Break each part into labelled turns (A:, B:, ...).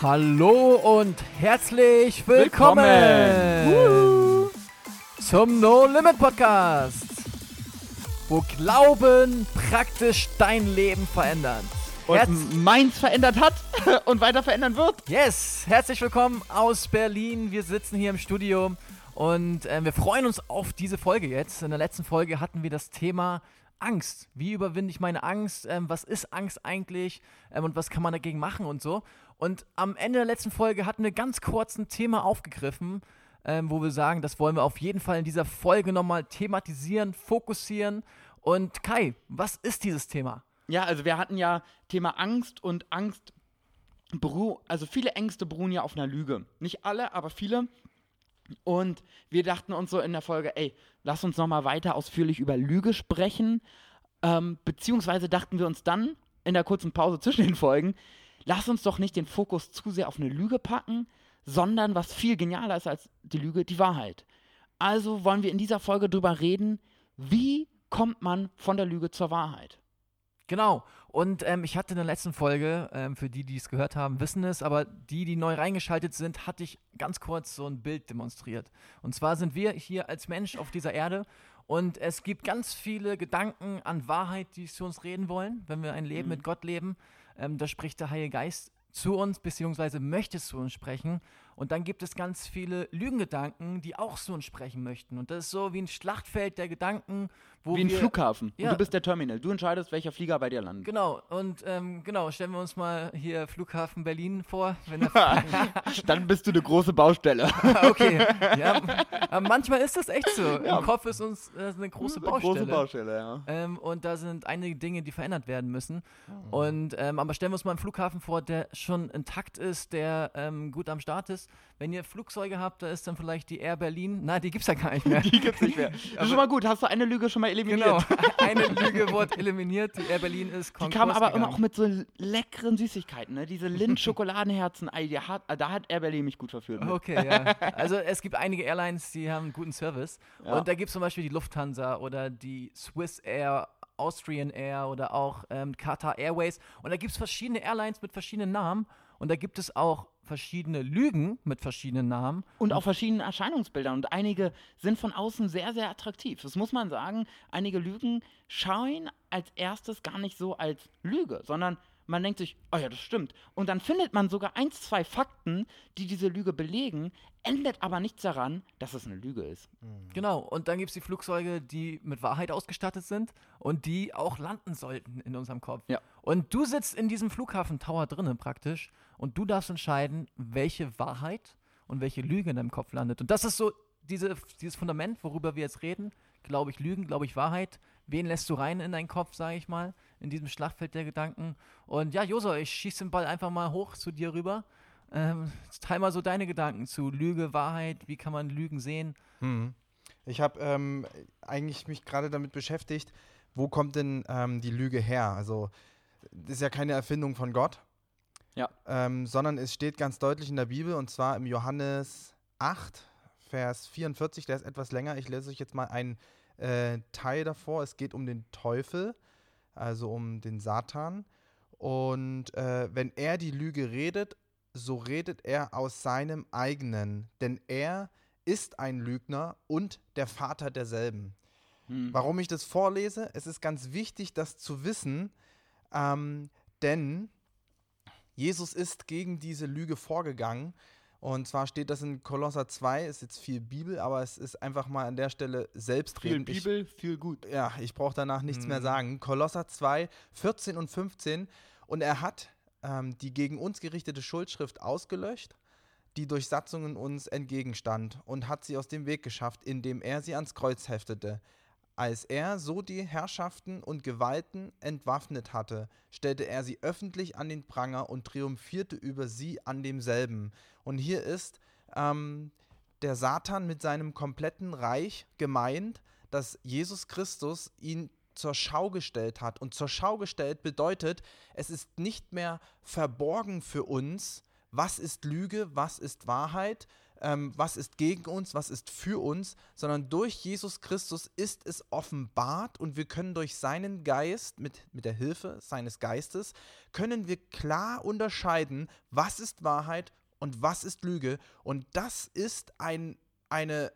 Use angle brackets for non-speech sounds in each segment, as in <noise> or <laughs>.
A: Hallo und herzlich willkommen,
B: Willkommen.
A: zum No Limit Podcast, wo Glauben praktisch dein Leben verändert.
B: Und
A: Herz
B: meins verändert hat <laughs> und weiter verändern wird.
A: yes, herzlich willkommen aus Berlin. Wir sitzen hier im Studio und äh, wir freuen uns auf diese Folge jetzt. In der letzten Folge hatten wir das Thema Angst. Wie überwinde ich meine Angst? Ähm, was ist Angst eigentlich? Ähm, und was kann man dagegen machen und so? Und am Ende der letzten Folge hatten wir ganz kurz ein Thema aufgegriffen, ähm, wo wir sagen, das wollen wir auf jeden Fall in dieser Folge nochmal thematisieren, fokussieren. Und Kai, was ist dieses Thema?
B: Ja, also wir hatten ja Thema Angst und Angst beru also viele Ängste beruhen ja auf einer Lüge. Nicht alle, aber viele. Und wir dachten uns so in der Folge, ey, lass uns nochmal weiter ausführlich über Lüge sprechen. Ähm, beziehungsweise dachten wir uns dann in der kurzen Pause zwischen den Folgen, lass uns doch nicht den Fokus zu sehr auf eine Lüge packen, sondern was viel genialer ist als die Lüge, die Wahrheit. Also wollen wir in dieser Folge drüber reden, wie kommt man von der Lüge zur Wahrheit.
A: Genau. Und ähm, ich hatte in der letzten Folge, ähm, für die, die es gehört haben, wissen es, aber die, die neu reingeschaltet sind, hatte ich ganz kurz so ein Bild demonstriert. Und zwar sind wir hier als Mensch auf dieser Erde und es gibt ganz viele Gedanken an Wahrheit, die zu uns reden wollen, wenn wir ein Leben mit Gott leben. Ähm, da spricht der Heilige Geist zu uns, beziehungsweise möchte zu uns sprechen. Und dann gibt es ganz viele Lügengedanken, die auch zu uns sprechen möchten. Und das ist so wie ein Schlachtfeld der Gedanken, wo
B: Wie ein
A: wir
B: Flughafen.
A: Ja.
B: Und du bist der Terminal. Du entscheidest, welcher Flieger bei dir landet.
A: Genau, und ähm, genau, stellen wir uns mal hier Flughafen Berlin vor. <laughs>
B: Dann bist du eine große Baustelle. <laughs>
A: okay, ja, aber manchmal ist das echt so.
B: Ja.
A: Im Kopf ist uns äh, eine große
B: Eine
A: Baustelle.
B: Große Baustelle, ja.
A: Ähm, und da sind einige Dinge, die verändert werden müssen.
B: Mhm.
A: Und ähm, aber stellen wir uns mal einen Flughafen vor, der schon intakt ist, der ähm, gut am Start ist. Wenn ihr Flugzeuge habt, da ist dann vielleicht die Air Berlin. Nein, die gibt's ja gar nicht mehr. <laughs>
B: Die gibt's nicht mehr. <laughs> Das ist schon mal gut. Hast du eine Lüge schon mal eliminiert?
A: genau, <laughs> eine Lüge wurde eliminiert. Die Air Berlin ist
B: Die
A: Konkurs
B: kam aber
A: gegangen.
B: immer auch mit so leckeren Süßigkeiten, ne? Diese Lind-Schokoladenherzen. Die da hat Air Berlin mich gut verführt. mit.
A: Okay, ja. Also es gibt einige Airlines, die haben einen guten Service.
B: Ja.
A: Und da gibt es zum Beispiel die Lufthansa oder die Swiss Air, Austrian Air oder auch ähm, Qatar Airways. Und da gibt es verschiedene Airlines mit verschiedenen Namen. Und da gibt es auch verschiedene Lügen mit verschiedenen Namen.
B: Und auch verschiedenen Erscheinungsbildern. Und einige sind von außen sehr, sehr attraktiv. Das muss man sagen. Einige Lügen schauen als erstes gar nicht so als Lüge, sondern man denkt sich, oh ja, das stimmt. Und dann findet man sogar ein, zwei Fakten, die diese Lüge belegen, ändert aber nichts daran, dass es eine Lüge ist.
A: Genau. Und dann gibt es die Flugzeuge, die mit Wahrheit ausgestattet sind und die auch landen sollten in unserem Kopf.
B: Ja.
A: Und du sitzt in diesem Flughafen-Tower drinnen praktisch und du darfst entscheiden, welche Wahrheit und welche Lüge in deinem Kopf landet. Und das ist so diese, dieses Fundament, worüber wir jetzt reden. Glaube ich Lügen, glaube ich Wahrheit. Wen lässt du rein in deinen Kopf, sage ich mal, in diesem Schlachtfeld der Gedanken? Und ja, Joso, ich schieße den Ball einfach mal hoch zu dir rüber. Ähm, teil mal so deine Gedanken zu Lüge, Wahrheit. Wie kann man Lügen sehen?
C: Hm. Ich habe ähm, eigentlich mich gerade damit beschäftigt, wo kommt denn ähm, die Lüge her? Also, das ist ja keine Erfindung von Gott,
B: Ja.
C: ähm, sondern es steht ganz deutlich in der Bibel und zwar im Johannes 8, Vers 44, der ist etwas länger. Ich lese euch jetzt mal einen äh, Teil davor. Es geht um den Teufel, also um den Satan. Und äh, wenn er die Lüge redet, so redet er aus seinem eigenen, denn er ist ein Lügner und der Vater derselben.
B: Hm.
C: Warum ich das vorlese? Es ist ganz wichtig, das zu wissen, ähm, denn Jesus ist gegen diese Lüge vorgegangen. Und zwar steht das in Kolosser 2, ist jetzt viel Bibel, aber es ist einfach mal an der Stelle
B: Viel
C: selbstredend. Ich-
B: Bibel, viel gut.
C: ja, ich brauche danach nichts mehr
A: Mhm.
C: sagen. Kolosser 2, 14 und 15. Und er hat ähm, die gegen uns gerichtete Schuldschrift ausgelöscht, die durch Satzungen uns entgegenstand, und hat sie aus dem Weg geschafft, indem er sie ans Kreuz heftete. Als er so die Herrschaften und Gewalten entwaffnet hatte, stellte er sie öffentlich an den Pranger und triumphierte über sie an demselben. Und hier ist ähm, der Satan mit seinem kompletten Reich gemeint, dass Jesus Christus ihn zur Schau gestellt hat. Und zur Schau gestellt bedeutet, es ist nicht mehr verborgen für uns, was ist Lüge, was ist Wahrheit. Ähm, was ist gegen uns, was ist für uns, sondern durch Jesus Christus ist es offenbart und wir können durch seinen Geist, mit, mit der Hilfe seines Geistes, können wir klar unterscheiden, was ist Wahrheit und was ist Lüge. Und das ist ein, eine,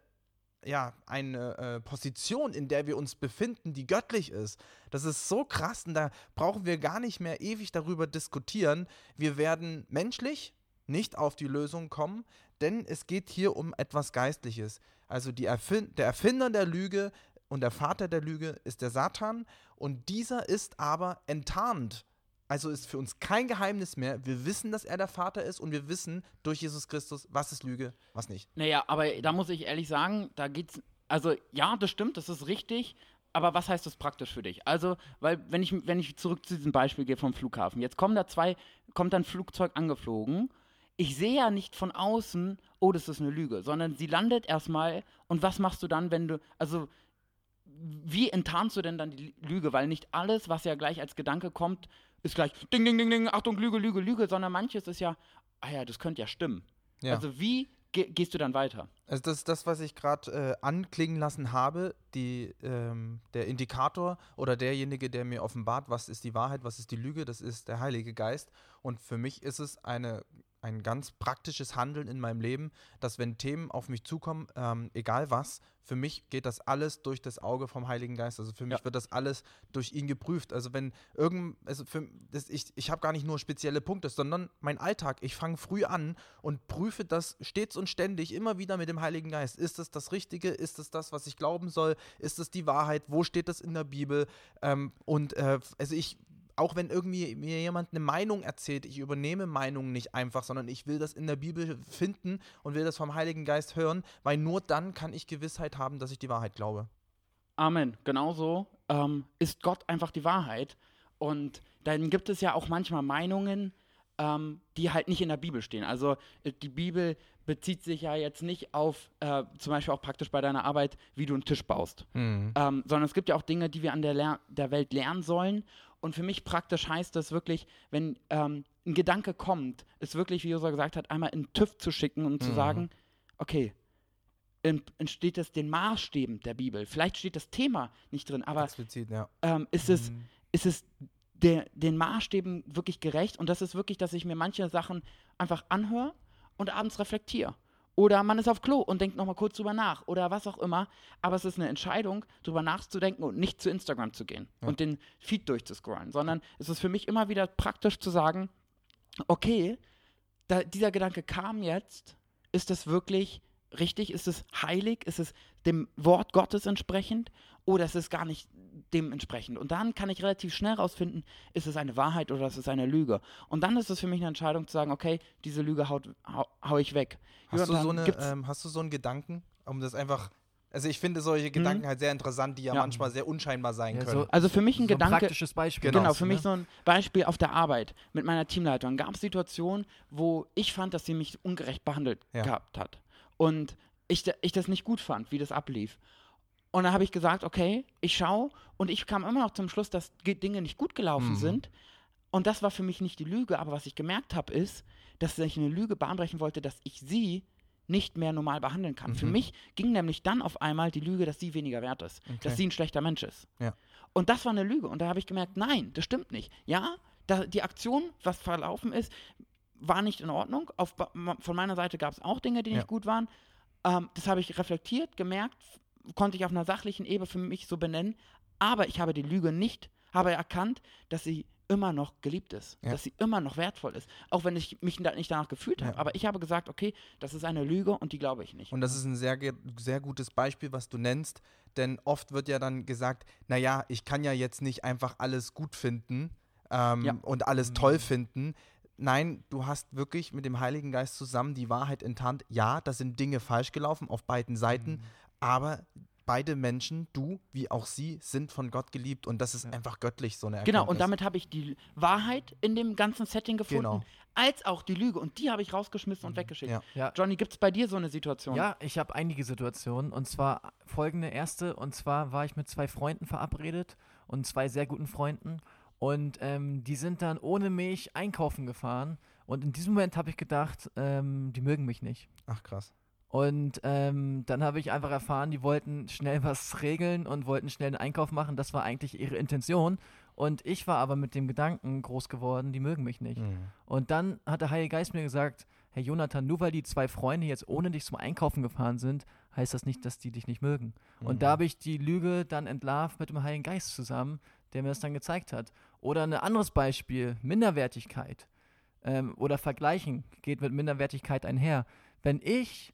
C: ja, eine äh, Position, in der wir uns befinden, die göttlich ist. Das ist so krass und da brauchen wir gar nicht mehr ewig darüber diskutieren. Wir werden menschlich nicht auf die Lösung kommen, denn es geht hier um etwas Geistliches. Also Erfin der Erfinder der Lüge und der Vater der Lüge ist der Satan und dieser ist aber enttarnt also ist für uns kein Geheimnis mehr. Wir wissen, dass er der Vater ist und wir wissen durch Jesus Christus, was ist Lüge, was nicht.
B: Naja, aber da muss ich ehrlich sagen, da geht's. Also ja, das stimmt, das ist richtig. Aber was heißt das praktisch für dich? Also, weil, wenn ich, wenn ich zurück zu diesem Beispiel gehe vom Flughafen, jetzt kommen da zwei, kommt ein Flugzeug angeflogen. Ich sehe ja nicht von außen, oh, das ist eine Lüge, sondern sie landet erstmal und was machst du dann, wenn du, also wie enttarnst du denn dann die Lüge? Weil nicht alles, was ja gleich als Gedanke kommt, ist gleich Ding, Ding, Ding, Ding, Achtung, Lüge, Lüge, Lüge, sondern manches ist ja, ah ja, das könnte ja stimmen. Ja. Also wie ge gehst du dann weiter?
C: Also das ist das, was ich gerade äh, anklingen lassen habe, die, ähm, der Indikator oder derjenige, der mir offenbart, was ist die Wahrheit, was ist die Lüge, das ist der Heilige Geist. Und für mich ist es eine ein ganz praktisches Handeln in meinem Leben, dass wenn Themen auf mich zukommen, ähm, egal was, für mich geht das alles durch das Auge vom Heiligen Geist. Also für mich ja. wird das alles durch ihn geprüft. Also wenn irgend, also für, das, ich, ich habe gar nicht nur spezielle Punkte, sondern mein Alltag. Ich fange früh an und prüfe das stets und ständig immer wieder mit dem Heiligen Geist. Ist das das Richtige? Ist das das, was ich glauben soll? Ist das die Wahrheit? Wo steht das in der Bibel? Ähm, und äh, also ich auch wenn irgendwie mir jemand eine Meinung erzählt, ich übernehme Meinungen nicht einfach, sondern ich will das in der Bibel finden und will das vom Heiligen Geist hören, weil nur dann kann ich Gewissheit haben, dass ich die Wahrheit glaube.
B: Amen. Genauso ähm, ist Gott einfach die Wahrheit. Und dann gibt es ja auch manchmal Meinungen, ähm, die halt nicht in der Bibel stehen. Also äh, die Bibel bezieht sich ja jetzt nicht auf, äh, zum Beispiel auch praktisch bei deiner Arbeit, wie du einen Tisch baust, mhm. ähm, sondern es gibt ja auch Dinge, die wir an der, Ler der Welt lernen sollen und für mich praktisch heißt das wirklich, wenn ähm, ein Gedanke kommt, ist wirklich, wie Josa gesagt hat, einmal in TÜV zu schicken und mhm. zu sagen, okay, entsteht das den Maßstäben der Bibel. Vielleicht steht das Thema nicht drin, aber
C: Explizit, ja.
B: ähm, ist, es, mhm. ist es der, den Maßstäben wirklich gerecht? Und das ist wirklich, dass ich mir manche Sachen einfach anhöre und abends reflektiere. Oder man ist auf Klo und denkt nochmal kurz drüber nach oder was auch immer. Aber es ist eine Entscheidung, drüber nachzudenken und nicht zu Instagram zu gehen ja. und den Feed durchzuscrollen, sondern es ist für mich immer wieder praktisch zu sagen, okay, da, dieser Gedanke kam jetzt, ist das wirklich richtig? Ist es heilig? Ist es dem Wort Gottes entsprechend? Oder ist es gar nicht dementsprechend? Und dann kann ich relativ schnell rausfinden, ist es eine Wahrheit oder ist es eine Lüge? Und dann ist es für mich eine Entscheidung zu sagen, okay, diese Lüge haut, hau, hau ich weg.
C: Hast du, so eine, ähm, hast du so einen Gedanken, um das einfach also ich finde solche mhm. Gedanken mhm. halt sehr interessant, die ja, ja, manchmal sehr unscheinbar sein ja, können.
B: So, also für mich ein so Gedanke. Ein
A: praktisches Beispiel.
B: Genau, genau für mich ne? so ein Beispiel auf der Arbeit mit meiner Teamleitung. Gab es Situationen, wo ich fand, dass sie mich ungerecht behandelt ja. gehabt hat. Und ich, ich das nicht gut fand, wie das ablief. Und dann habe ich gesagt, okay, ich schaue und ich kam immer noch zum Schluss, dass Dinge nicht gut gelaufen mhm. sind. Und das war für mich nicht die Lüge, aber was ich gemerkt habe, ist, dass ich eine Lüge bahnbrechen wollte, dass ich sie nicht mehr normal behandeln kann. Mhm. Für mich ging nämlich dann auf einmal die Lüge, dass sie weniger wert ist, okay. dass sie ein schlechter Mensch ist.
C: Ja.
B: Und das war eine Lüge. Und da habe ich gemerkt, nein, das stimmt nicht. Ja, da, die Aktion, was verlaufen ist, war nicht in Ordnung. Auf, von meiner Seite gab es auch Dinge, die ja. nicht gut waren. Ähm, das habe ich reflektiert, gemerkt, konnte ich auf einer sachlichen Ebene für mich so benennen, aber ich habe die Lüge nicht, habe erkannt, dass sie immer noch geliebt ist, ja. dass sie immer noch wertvoll ist, auch wenn ich mich da nicht danach gefühlt habe. Ja. Aber ich habe gesagt, okay, das ist eine Lüge und die glaube ich nicht.
C: Und das ist ein sehr, sehr gutes Beispiel, was du nennst, denn oft wird ja dann gesagt, naja, ich kann ja jetzt nicht einfach alles gut finden ähm, ja. und alles mhm. toll finden. Nein, du hast wirklich mit dem Heiligen Geist zusammen die Wahrheit enttarnt. Ja, da sind Dinge falsch gelaufen auf beiden Seiten, mhm aber beide Menschen, du wie auch sie, sind von Gott geliebt und das ist ja. einfach göttlich so eine
B: Erkenntnis. Genau, und damit habe ich die Wahrheit in dem ganzen Setting gefunden, genau. als auch die Lüge und die habe ich rausgeschmissen und mhm. weggeschickt. Ja. Ja. Johnny, gibt es bei dir so eine Situation?
A: Ja, ich habe einige Situationen und zwar folgende erste und zwar war ich mit zwei Freunden verabredet und zwei sehr guten Freunden und ähm, die sind dann ohne mich einkaufen gefahren und in diesem Moment habe ich gedacht, ähm, die mögen mich nicht.
C: Ach krass.
A: Und ähm, dann habe ich einfach erfahren, die wollten schnell <laughs> was regeln und wollten schnell einen Einkauf machen. Das war eigentlich ihre Intention. Und ich war aber mit dem Gedanken groß geworden, die mögen mich nicht.
C: Mhm.
A: Und dann hat der Heilige Geist mir gesagt, Herr Jonathan, nur weil die zwei Freunde jetzt ohne dich zum Einkaufen gefahren sind, heißt das nicht, dass die dich nicht mögen. Und
C: Mhm.
A: da habe ich die Lüge dann entlarvt mit dem Heiligen Geist zusammen, der mir das dann gezeigt hat. Oder ein anderes Beispiel, Minderwertigkeit ähm, oder Vergleichen geht mit Minderwertigkeit einher. Wenn ich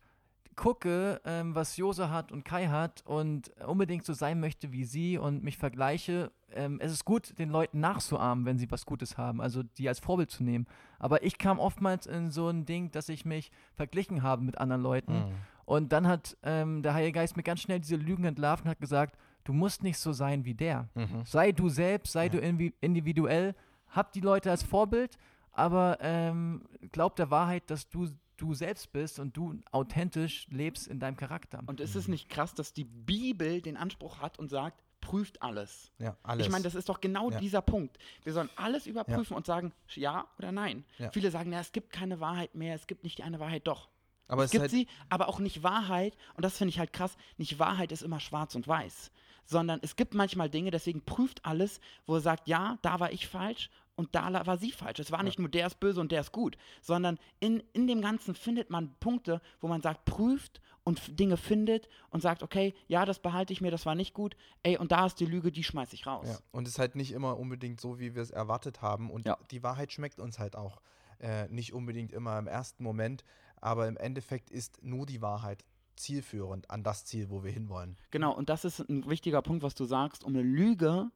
A: gucke, ähm, was Jose hat und Kai hat und unbedingt so sein möchte wie sie und mich vergleiche, ähm, es ist gut, den Leuten nachzuahmen, wenn sie was Gutes haben, also die als Vorbild zu nehmen. Aber ich kam oftmals in so ein Ding, dass ich mich verglichen habe mit anderen Leuten.
C: Mhm.
A: Und dann hat ähm, der Heilige Geist mir ganz schnell diese Lügen entlarvt und hat gesagt, du musst nicht so sein wie der.
C: Mhm.
A: Sei du selbst, sei
C: Ja.
A: du individuell, hab die Leute als Vorbild, aber ähm, glaub der Wahrheit, dass du du selbst bist und du authentisch lebst in deinem Charakter.
B: Und ist es nicht krass, dass die Bibel den Anspruch hat und sagt, prüft alles.
C: Ja, alles.
B: Ich meine, das ist doch genau
C: Ja.
B: dieser Punkt. Wir sollen alles überprüfen und sagen, ja oder nein.
C: Ja.
B: Viele sagen, ja, es gibt keine Wahrheit mehr, es gibt nicht die eine Wahrheit, doch.
C: aber
B: es
C: es
B: gibt
C: halt,
B: sie, aber auch nicht Wahrheit. Und das finde ich halt krass. Nicht Wahrheit ist immer schwarz und weiß. Sondern es gibt manchmal Dinge, deswegen prüft alles, wo er sagt, ja, da war ich falsch und da war sie falsch. Es war nicht nur der ist böse und der ist gut, sondern in, in dem Ganzen findet man Punkte, wo man sagt, prüft und Dinge findet und sagt, okay, ja, das behalte ich mir, das war nicht gut. Ey, und da ist die Lüge, die schmeiß ich raus.
C: ja. Und es ist halt nicht immer unbedingt so, wie wir es erwartet haben. Und
B: Ja.
C: die Wahrheit schmeckt uns halt auch äh, nicht unbedingt immer im ersten Moment. Aber im Endeffekt ist nur die Wahrheit zielführend an das Ziel, wo wir hinwollen.
B: Genau, und das ist ein wichtiger Punkt, was du sagst. Um eine Lüge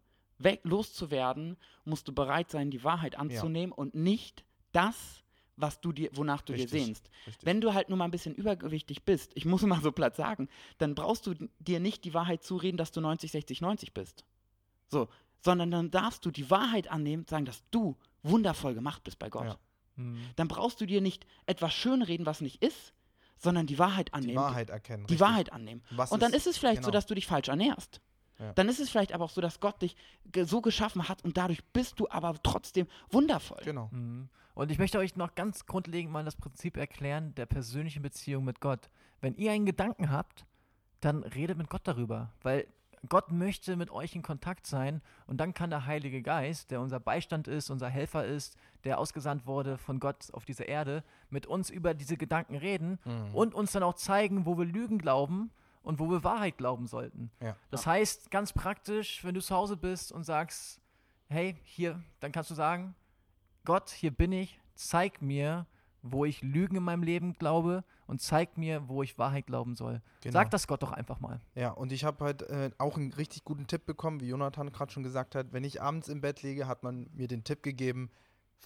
B: weg, loszuwerden, musst du bereit sein, die Wahrheit anzunehmen und nicht das, was du dir, wonach du dir
C: Richtig.
B: sehnst.
C: Richtig.
B: Wenn du halt nur mal ein bisschen übergewichtig bist, ich muss <laughs> mal so platt sagen, dann brauchst du dir nicht die Wahrheit zureden, dass du 90, 60, 90 bist. So, sondern dann darfst du die Wahrheit annehmen, sagen, dass du wundervoll gemacht bist bei Gott.
C: Ja.
A: Mhm.
B: Dann brauchst du dir nicht etwas schönreden, was nicht ist, sondern die Wahrheit annehmen.
C: die Wahrheit erkennen.
B: Die
C: richtig.
B: Wahrheit annehmen.
C: Was
B: Und dann ist es vielleicht so,
C: genau.
B: dass du dich falsch ernährst.
C: Ja.
B: Dann ist es vielleicht aber auch so, dass Gott dich so geschaffen hat und dadurch bist du aber trotzdem wundervoll.
C: Genau.
A: Mhm. Und ich möchte euch noch ganz grundlegend mal das Prinzip erklären der persönlichen Beziehung mit Gott. Wenn ihr einen Gedanken habt, dann redet mit Gott darüber, weil Gott möchte mit euch in Kontakt sein und dann kann der Heilige Geist, der unser Beistand ist, unser Helfer ist, der ausgesandt wurde von Gott auf diese Erde, mit uns über diese Gedanken reden
C: Mhm.
A: und uns dann auch zeigen, wo wir Lügen glauben und wo wir Wahrheit glauben sollten.
C: Ja.
A: Das heißt, ganz praktisch, wenn du zu Hause bist und sagst, hey, hier, dann kannst du sagen, Gott, hier bin ich, zeig mir, wo ich Lügen in meinem Leben glaube und zeig mir, wo ich Wahrheit glauben soll.
C: Genau.
A: Sag das Gott doch einfach mal.
C: Ja, und ich habe halt äh, auch einen richtig guten Tipp bekommen, wie Jonathan gerade schon gesagt hat. Wenn ich abends im Bett liege, hat man mir den Tipp gegeben,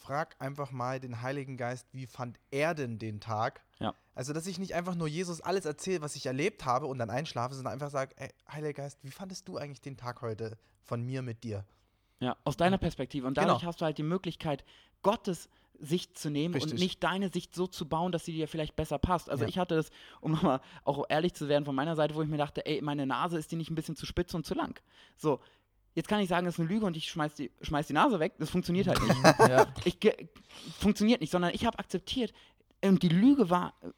C: frag einfach mal den Heiligen Geist, wie fand er denn den Tag?
B: Ja.
C: Also, dass ich nicht einfach nur Jesus alles erzähle, was ich erlebt habe und dann einschlafe, sondern einfach sage, ey, Heiliger Geist, wie fandest du eigentlich den Tag heute von mir mit dir?
B: Ja, aus deiner Perspektive. Und dadurch
C: Genau.
B: hast du halt die Möglichkeit, Gottes Sicht zu nehmen und
C: Richtig.
B: nicht deine Sicht so zu bauen, dass sie dir vielleicht besser passt. Also
C: Ja.
B: ich hatte das, um nochmal auch ehrlich zu werden von meiner Seite, wo ich mir dachte, ey, meine Nase ist die nicht ein bisschen zu spitz und zu lang. So, jetzt kann ich sagen, das ist eine Lüge und ich schmeiß die, schmeiß die Nase weg. Das funktioniert halt nicht. <laughs>
A: ja.
B: ich, funktioniert nicht, sondern ich habe akzeptiert und die Lüge war äh,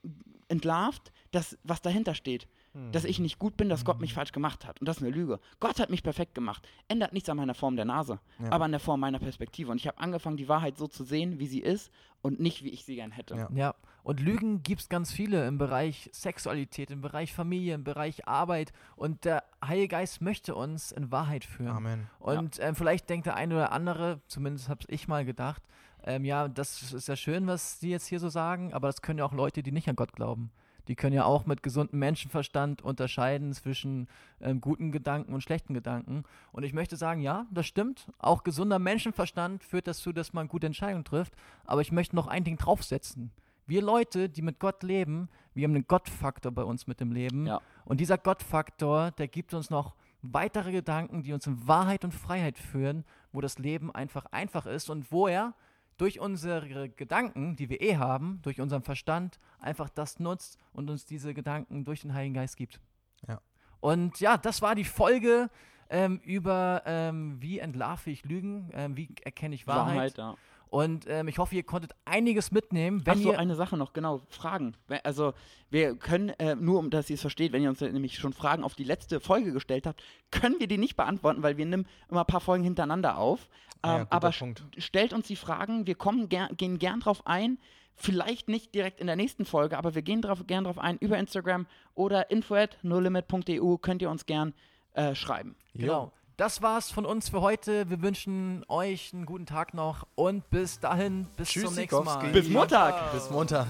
B: entlarvt, dass, was dahinter steht. Dass ich nicht gut bin, dass Gott mich falsch gemacht hat. Und das ist eine Lüge. Gott hat mich perfekt gemacht. Ändert nichts an meiner Form der Nase,
C: Ja.
B: aber an der Form meiner Perspektive. Und ich habe angefangen, die Wahrheit so zu sehen, wie sie ist und nicht, wie ich sie gern hätte.
C: Ja.
A: Ja, und Lügen gibt es ganz viele im Bereich Sexualität, im Bereich Familie, im Bereich Arbeit. Und der Heilige Geist möchte uns in Wahrheit führen.
C: Amen.
A: Und ähm, vielleicht denkt der eine oder andere, zumindest habe ich mal gedacht, ähm, ja, das ist ja schön, was Sie jetzt hier so sagen, aber das können ja auch Leute, die nicht an Gott glauben. Die können ja auch mit gesundem Menschenverstand unterscheiden zwischen ähm, guten Gedanken und schlechten Gedanken. Und ich möchte sagen, ja, das stimmt. Auch gesunder Menschenverstand führt dazu, dass man gute Entscheidungen trifft. Aber ich möchte noch ein Ding draufsetzen. Wir Leute, die mit Gott leben, wir haben einen Gottfaktor bei uns mit dem Leben.
B: Ja.
A: Und dieser Gottfaktor, der gibt uns noch weitere Gedanken, die uns in Wahrheit und Freiheit führen, wo das Leben einfach einfach ist und wo er durch unsere Gedanken, die wir eh haben, durch unseren Verstand, einfach das nutzt und uns diese Gedanken durch den Heiligen Geist gibt.
C: Ja.
A: Und ja, das war die Folge ähm, über, ähm, wie entlarve ich Lügen, ähm, wie erkenne ich Wahrheit.
B: ja.
A: Und ähm, ich hoffe, ihr konntet einiges mitnehmen. Wenn
B: Ach so,
A: ihr
B: eine Sache noch, genau, Fragen. Also, wir können, äh, nur um dass ihr es versteht, wenn ihr uns nämlich schon Fragen auf die letzte Folge gestellt habt, können wir die nicht beantworten, weil wir nehmen immer ein paar Folgen hintereinander auf.
C: Ja,
B: Ähm,
C: guter
B: aber
C: Punkt.
B: st- stellt uns die Fragen, wir kommen ger gehen gern drauf ein. Vielleicht nicht direkt in der nächsten Folge, aber wir gehen drauf, gern drauf ein über Instagram oder info at nolimit.eu könnt ihr uns gern äh, schreiben.
A: Genau. Das war's von uns für heute. Wir wünschen euch einen guten Tag noch und bis dahin, bis zum nächsten Mal.
B: Bis Montag!
C: Bis Montag.